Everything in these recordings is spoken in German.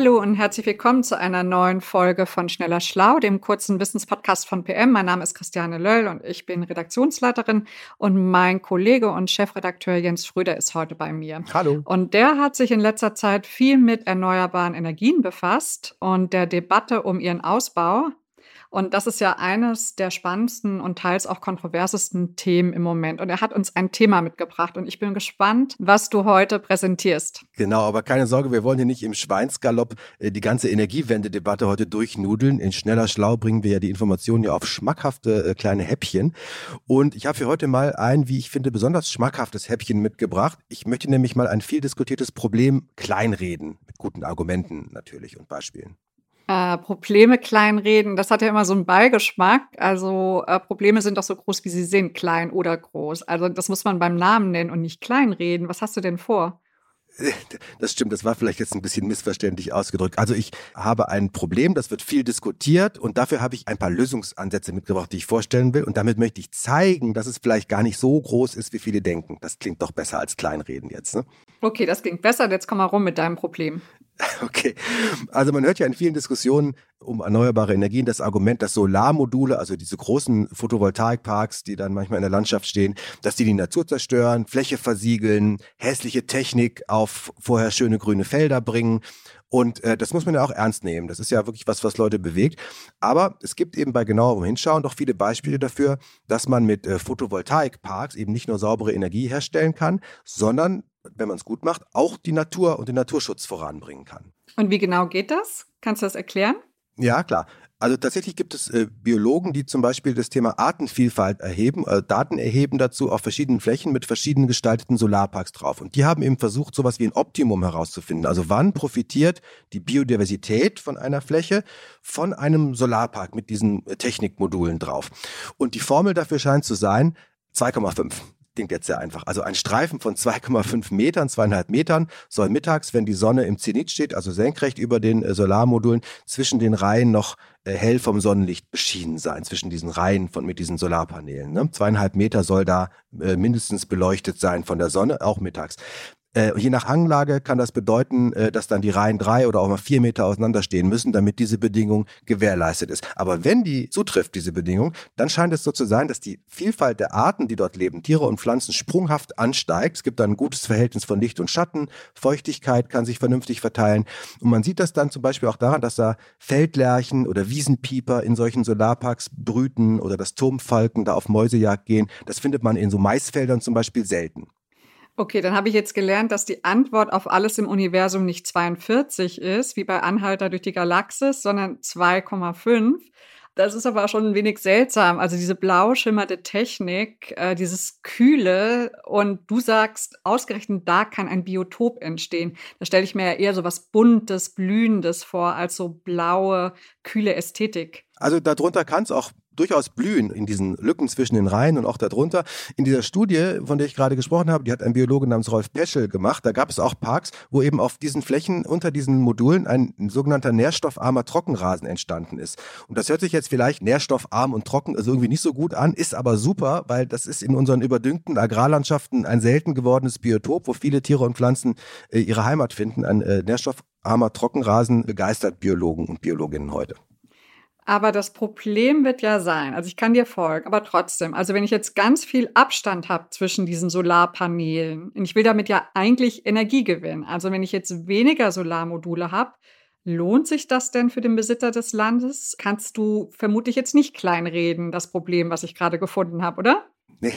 Hallo und herzlich willkommen zu einer neuen Folge von Schneller Schlau, dem kurzen Wissenspodcast von PM. Mein Name ist Christiane Löll und ich bin Redaktionsleiterin und mein Kollege und Chefredakteur Jens Schröder ist heute bei mir. Hallo. Und der hat sich in letzter Zeit viel mit erneuerbaren Energien befasst und der Debatte um ihren Ausbau. Und das ist ja eines der spannendsten und teils auch kontroversesten Themen im Moment. Und er hat uns ein Thema mitgebracht und ich bin gespannt, was du heute präsentierst. Genau, aber keine Sorge, wir wollen hier nicht im Schweinsgalopp äh, die ganze Energiewende-Debatte heute durchnudeln. In schneller Schlau bringen wir ja die Informationen ja auf schmackhafte äh, kleine Häppchen. Und ich habe für heute mal ein, wie ich finde, besonders schmackhaftes Häppchen mitgebracht. Ich möchte nämlich mal ein viel diskutiertes Problem kleinreden. Mit guten Argumenten natürlich und Beispielen äh, Probleme kleinreden, das hat ja immer so einen Beigeschmack. Also äh, Probleme sind doch so groß, wie sie sind, klein oder groß. Also das muss man beim Namen nennen und nicht kleinreden. Was hast du denn vor? Das stimmt, das war vielleicht jetzt ein bisschen missverständlich ausgedrückt. Also ich habe ein Problem, das wird viel diskutiert und dafür habe ich ein paar Lösungsansätze mitgebracht, die ich vorstellen will. Und damit möchte ich zeigen, dass es vielleicht gar nicht so groß ist, wie viele denken. Das klingt doch besser als kleinreden jetzt. Ne? Okay, das klingt besser. Jetzt komm mal rum mit deinem Problem. Okay, also man hört ja in vielen Diskussionen um erneuerbare Energien das Argument, dass Solarmodule, also diese großen Photovoltaikparks, die dann manchmal in der Landschaft stehen, dass die die Natur zerstören, Fläche versiegeln, hässliche Technik auf vorher schöne grüne Felder bringen. Und äh, das muss man ja auch ernst nehmen. Das ist ja wirklich was, was Leute bewegt. Aber es gibt eben bei genauerem Hinschauen doch viele Beispiele dafür, dass man mit äh, Photovoltaikparks eben nicht nur saubere Energie herstellen kann, sondern wenn man es gut macht, auch die Natur und den Naturschutz voranbringen kann. Und wie genau geht das? Kannst du das erklären? Ja, klar. Also tatsächlich gibt es äh, Biologen, die zum Beispiel das Thema Artenvielfalt erheben, äh, Daten erheben dazu auf verschiedenen Flächen mit verschieden gestalteten Solarparks drauf. Und die haben eben versucht, sowas wie ein Optimum herauszufinden. Also wann profitiert die Biodiversität von einer Fläche von einem Solarpark mit diesen äh, Technikmodulen drauf. Und die Formel dafür scheint zu sein 2,5 klingt jetzt sehr einfach. Also ein Streifen von 2,5 Metern, zweieinhalb Metern soll mittags, wenn die Sonne im Zenit steht, also senkrecht über den äh, Solarmodulen, zwischen den Reihen noch äh, hell vom Sonnenlicht beschienen sein, zwischen diesen Reihen von mit diesen Solarpanelen. Ne? Zweieinhalb Meter soll da äh, mindestens beleuchtet sein von der Sonne, auch mittags. Äh, je nach Hanglage kann das bedeuten, äh, dass dann die Reihen drei oder auch mal vier Meter auseinanderstehen müssen, damit diese Bedingung gewährleistet ist. Aber wenn die zutrifft, diese Bedingung, dann scheint es so zu sein, dass die Vielfalt der Arten, die dort leben, Tiere und Pflanzen, sprunghaft ansteigt. Es gibt dann ein gutes Verhältnis von Licht und Schatten, Feuchtigkeit kann sich vernünftig verteilen. Und man sieht das dann zum Beispiel auch daran, dass da Feldlerchen oder Wiesenpieper in solchen Solarparks brüten oder dass Turmfalken da auf Mäusejagd gehen. Das findet man in so Maisfeldern zum Beispiel selten. Okay, dann habe ich jetzt gelernt, dass die Antwort auf alles im Universum nicht 42 ist, wie bei Anhalter durch die Galaxis, sondern 2,5. Das ist aber schon ein wenig seltsam. Also diese blau schimmerte Technik, äh, dieses Kühle und du sagst, ausgerechnet da kann ein Biotop entstehen. Da stelle ich mir ja eher so was Buntes, Blühendes vor, als so blaue, kühle Ästhetik. Also darunter kann es auch durchaus blühen in diesen Lücken zwischen den Reihen und auch darunter. In dieser Studie, von der ich gerade gesprochen habe, die hat ein Biologe namens Rolf Peschel gemacht. Da gab es auch Parks, wo eben auf diesen Flächen unter diesen Modulen ein sogenannter nährstoffarmer Trockenrasen entstanden ist. Und das hört sich jetzt vielleicht nährstoffarm und trocken also irgendwie nicht so gut an, ist aber super, weil das ist in unseren überdüngten Agrarlandschaften ein selten gewordenes Biotop, wo viele Tiere und Pflanzen äh, ihre Heimat finden. Ein äh, nährstoffarmer Trockenrasen begeistert Biologen und Biologinnen heute. Aber das Problem wird ja sein, also ich kann dir folgen, aber trotzdem, also wenn ich jetzt ganz viel Abstand habe zwischen diesen Solarpanelen, und ich will damit ja eigentlich Energie gewinnen, also wenn ich jetzt weniger Solarmodule habe, lohnt sich das denn für den Besitzer des Landes? Kannst du vermutlich jetzt nicht kleinreden, das Problem, was ich gerade gefunden habe, oder? Nee,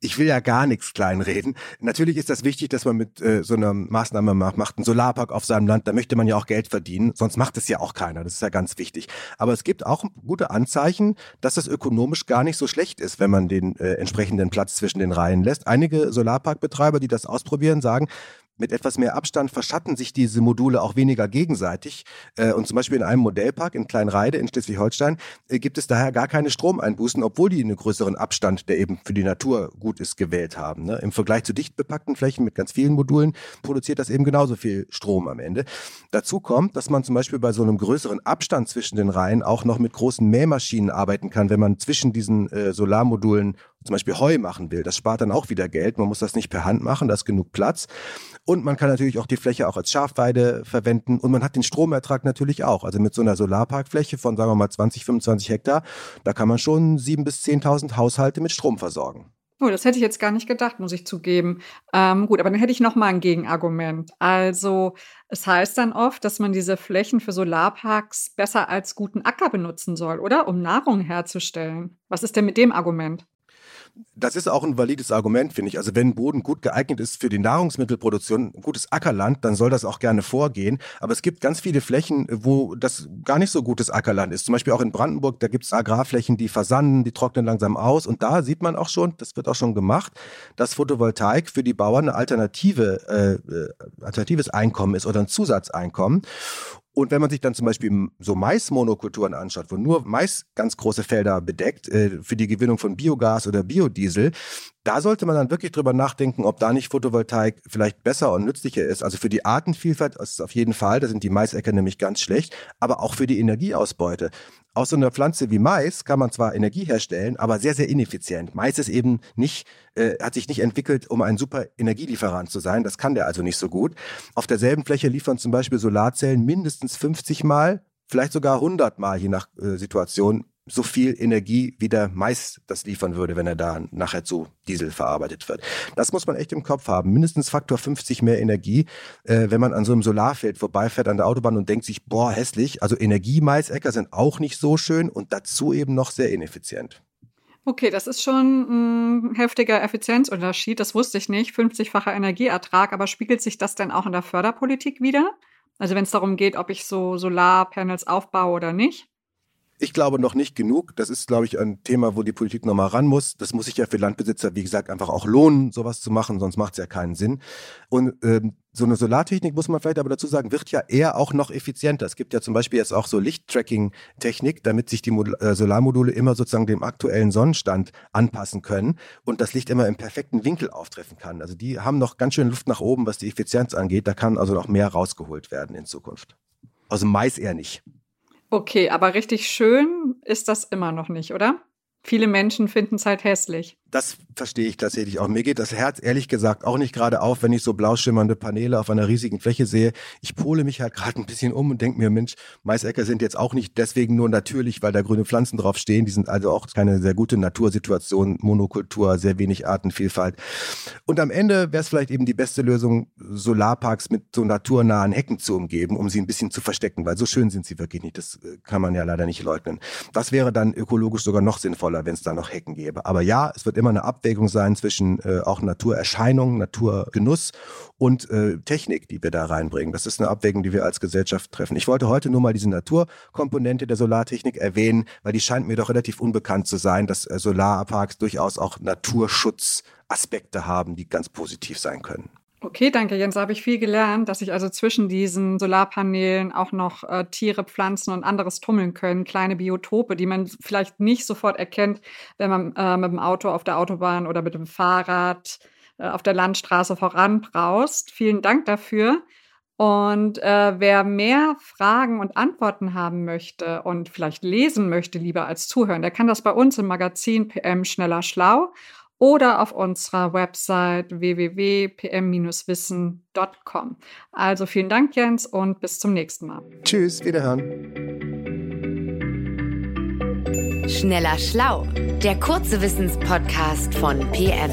ich will ja gar nichts kleinreden. Natürlich ist das wichtig, dass man mit äh, so einer Maßnahme macht, macht einen Solarpark auf seinem Land, da möchte man ja auch Geld verdienen, sonst macht es ja auch keiner, das ist ja ganz wichtig. Aber es gibt auch gute Anzeichen, dass es ökonomisch gar nicht so schlecht ist, wenn man den äh, entsprechenden Platz zwischen den Reihen lässt. Einige Solarparkbetreiber, die das ausprobieren, sagen, Mit etwas mehr Abstand verschatten sich diese Module auch weniger gegenseitig. Äh, und zum Beispiel in einem Modellpark in Kleinreide in Schleswig-Holstein äh, gibt es daher gar keine Stromeinbußen, obwohl die einen größeren Abstand, der eben für die Natur gut ist, gewählt haben. Ne? Im Vergleich zu dicht bepackten Flächen mit ganz vielen Modulen produziert das eben genauso viel Strom am Ende. Dazu kommt, dass man zum Beispiel bei so einem größeren Abstand zwischen den Reihen auch noch mit großen Mähmaschinen arbeiten kann, wenn man zwischen diesen äh, Solarmodulen zum Beispiel Heu machen will. Das spart dann auch wieder Geld. Man muss das nicht per Hand machen, da ist genug Platz. Und man kann natürlich auch die Fläche auch als Schafweide verwenden. Und man hat den Stromertrag natürlich auch. Also mit so einer Solarparkfläche von, sagen wir mal, 20, 25 Hektar, da kann man schon 7.000 bis 10.000 Haushalte mit Strom versorgen. Oh, das hätte ich jetzt gar nicht gedacht, muss ich zugeben. Ähm, gut, aber dann hätte ich noch mal ein Gegenargument. Also es heißt dann oft, dass man diese Flächen für Solarparks besser als guten Acker benutzen soll, oder? Um Nahrung herzustellen. Was ist denn mit dem Argument? Das ist auch ein valides Argument, finde ich. Also wenn Boden gut geeignet ist für die Nahrungsmittelproduktion, gutes Ackerland, dann soll das auch gerne vorgehen. Aber es gibt ganz viele Flächen, wo das gar nicht so gutes Ackerland ist. Zum Beispiel auch in Brandenburg, da gibt es Agrarflächen, die versanden, die trocknen langsam aus. Und da sieht man auch schon, das wird auch schon gemacht, dass Photovoltaik für die Bauern eine alternative, äh, äh alternatives Einkommen ist oder ein Zusatzeinkommen. Und wenn man sich dann zum Beispiel so Maismonokulturen anschaut, wo nur Mais ganz große Felder bedeckt äh, für die Gewinnung von Biogas oder Biodiesel, da sollte man dann wirklich drüber nachdenken, ob da nicht Photovoltaik vielleicht besser und nützlicher ist. Also für die Artenvielfalt ist es auf jeden Fall, da sind die Maisäcker nämlich ganz schlecht, aber auch für die Energieausbeute. Aus so einer Pflanze wie Mais kann man zwar Energie herstellen, aber sehr, sehr ineffizient. Mais ist eben nicht, äh, hat sich nicht entwickelt, um ein super Energielieferant zu sein. Das kann der also nicht so gut. Auf derselben Fläche liefern zum Beispiel Solarzellen mindestens 50 Mal vielleicht sogar 100 Mal, je nach äh, Situation, so viel Energie wie der Mais das liefern würde, wenn er da nachher zu Diesel verarbeitet wird. Das muss man echt im Kopf haben. Mindestens Faktor 50 mehr Energie, äh, wenn man an so einem Solarfeld vorbeifährt an der Autobahn und denkt sich, boah, hässlich. Also Energiemaisäcker sind auch nicht so schön und dazu eben noch sehr ineffizient. Okay, das ist schon ein heftiger Effizienzunterschied. Das wusste ich nicht. 50-facher Energieertrag. Aber spiegelt sich das denn auch in der Förderpolitik wieder? Also wenn es darum geht, ob ich so Solarpanels aufbaue oder nicht? Ich glaube noch nicht genug. Das ist, glaube ich, ein Thema, wo die Politik nochmal ran muss. Das muss sich ja für Landbesitzer, wie gesagt, einfach auch lohnen, sowas zu machen, sonst macht es ja keinen Sinn. Und ähm, so eine Solartechnik, muss man vielleicht aber dazu sagen, wird ja eher auch noch effizienter. Es gibt ja zum Beispiel jetzt auch so Lichttracking-Technik, damit sich die Mod äh, Solarmodule immer sozusagen dem aktuellen Sonnenstand anpassen können und das Licht immer im perfekten Winkel auftreffen kann. Also die haben noch ganz schön Luft nach oben, was die Effizienz angeht. Da kann also noch mehr rausgeholt werden in Zukunft. Dem Mais eher nicht. Okay, aber richtig schön ist das immer noch nicht, oder? Viele Menschen finden es halt hässlich. Das verstehe ich tatsächlich auch. Mir geht das Herz ehrlich gesagt auch nicht gerade auf, wenn ich so blau schimmernde Paneele auf einer riesigen Fläche sehe. Ich pole mich halt gerade ein bisschen um und denke mir, Mensch, Maisäcker sind jetzt auch nicht deswegen nur natürlich, weil da grüne Pflanzen drauf stehen. Die sind also auch keine sehr gute Natursituation, Monokultur, sehr wenig Artenvielfalt. Und am Ende wäre es vielleicht eben die beste Lösung, Solarparks mit so naturnahen Hecken zu umgeben, um sie ein bisschen zu verstecken, weil so schön sind sie wirklich nicht. Das äh, kann man ja leider nicht leugnen. Das wäre dann ökologisch sogar noch sinnvoller, wenn es da noch Hecken gäbe. Aber ja, es wird immer eine Abwägung sein zwischen äh, auch Naturerscheinungen, Naturgenuss und äh, Technik, die wir da reinbringen. Das ist eine Abwägung, die wir als Gesellschaft treffen. Ich wollte heute nur mal diese Naturkomponente der Solartechnik erwähnen, weil die scheint mir doch relativ unbekannt zu sein, dass äh, Solarparks durchaus auch Naturschutzaspekte haben, die ganz positiv sein können. Okay, danke Jens. Da habe ich viel gelernt, dass sich also zwischen diesen Solarpanelen auch noch äh, Tiere, Pflanzen und anderes tummeln können, kleine Biotope, die man vielleicht nicht sofort erkennt, wenn man äh, mit dem Auto auf der Autobahn oder mit dem Fahrrad äh, auf der Landstraße voranbraust. Vielen Dank dafür. Und äh, wer mehr Fragen und Antworten haben möchte und vielleicht lesen möchte, lieber als zuhören, der kann das bei uns im Magazin PM Schneller Schlau oder auf unserer Website www.pm-wissen.com. Also vielen Dank, Jens, und bis zum nächsten Mal. Tschüss, wiederhören. Schneller Schlau, der kurze Wissenspodcast von PM.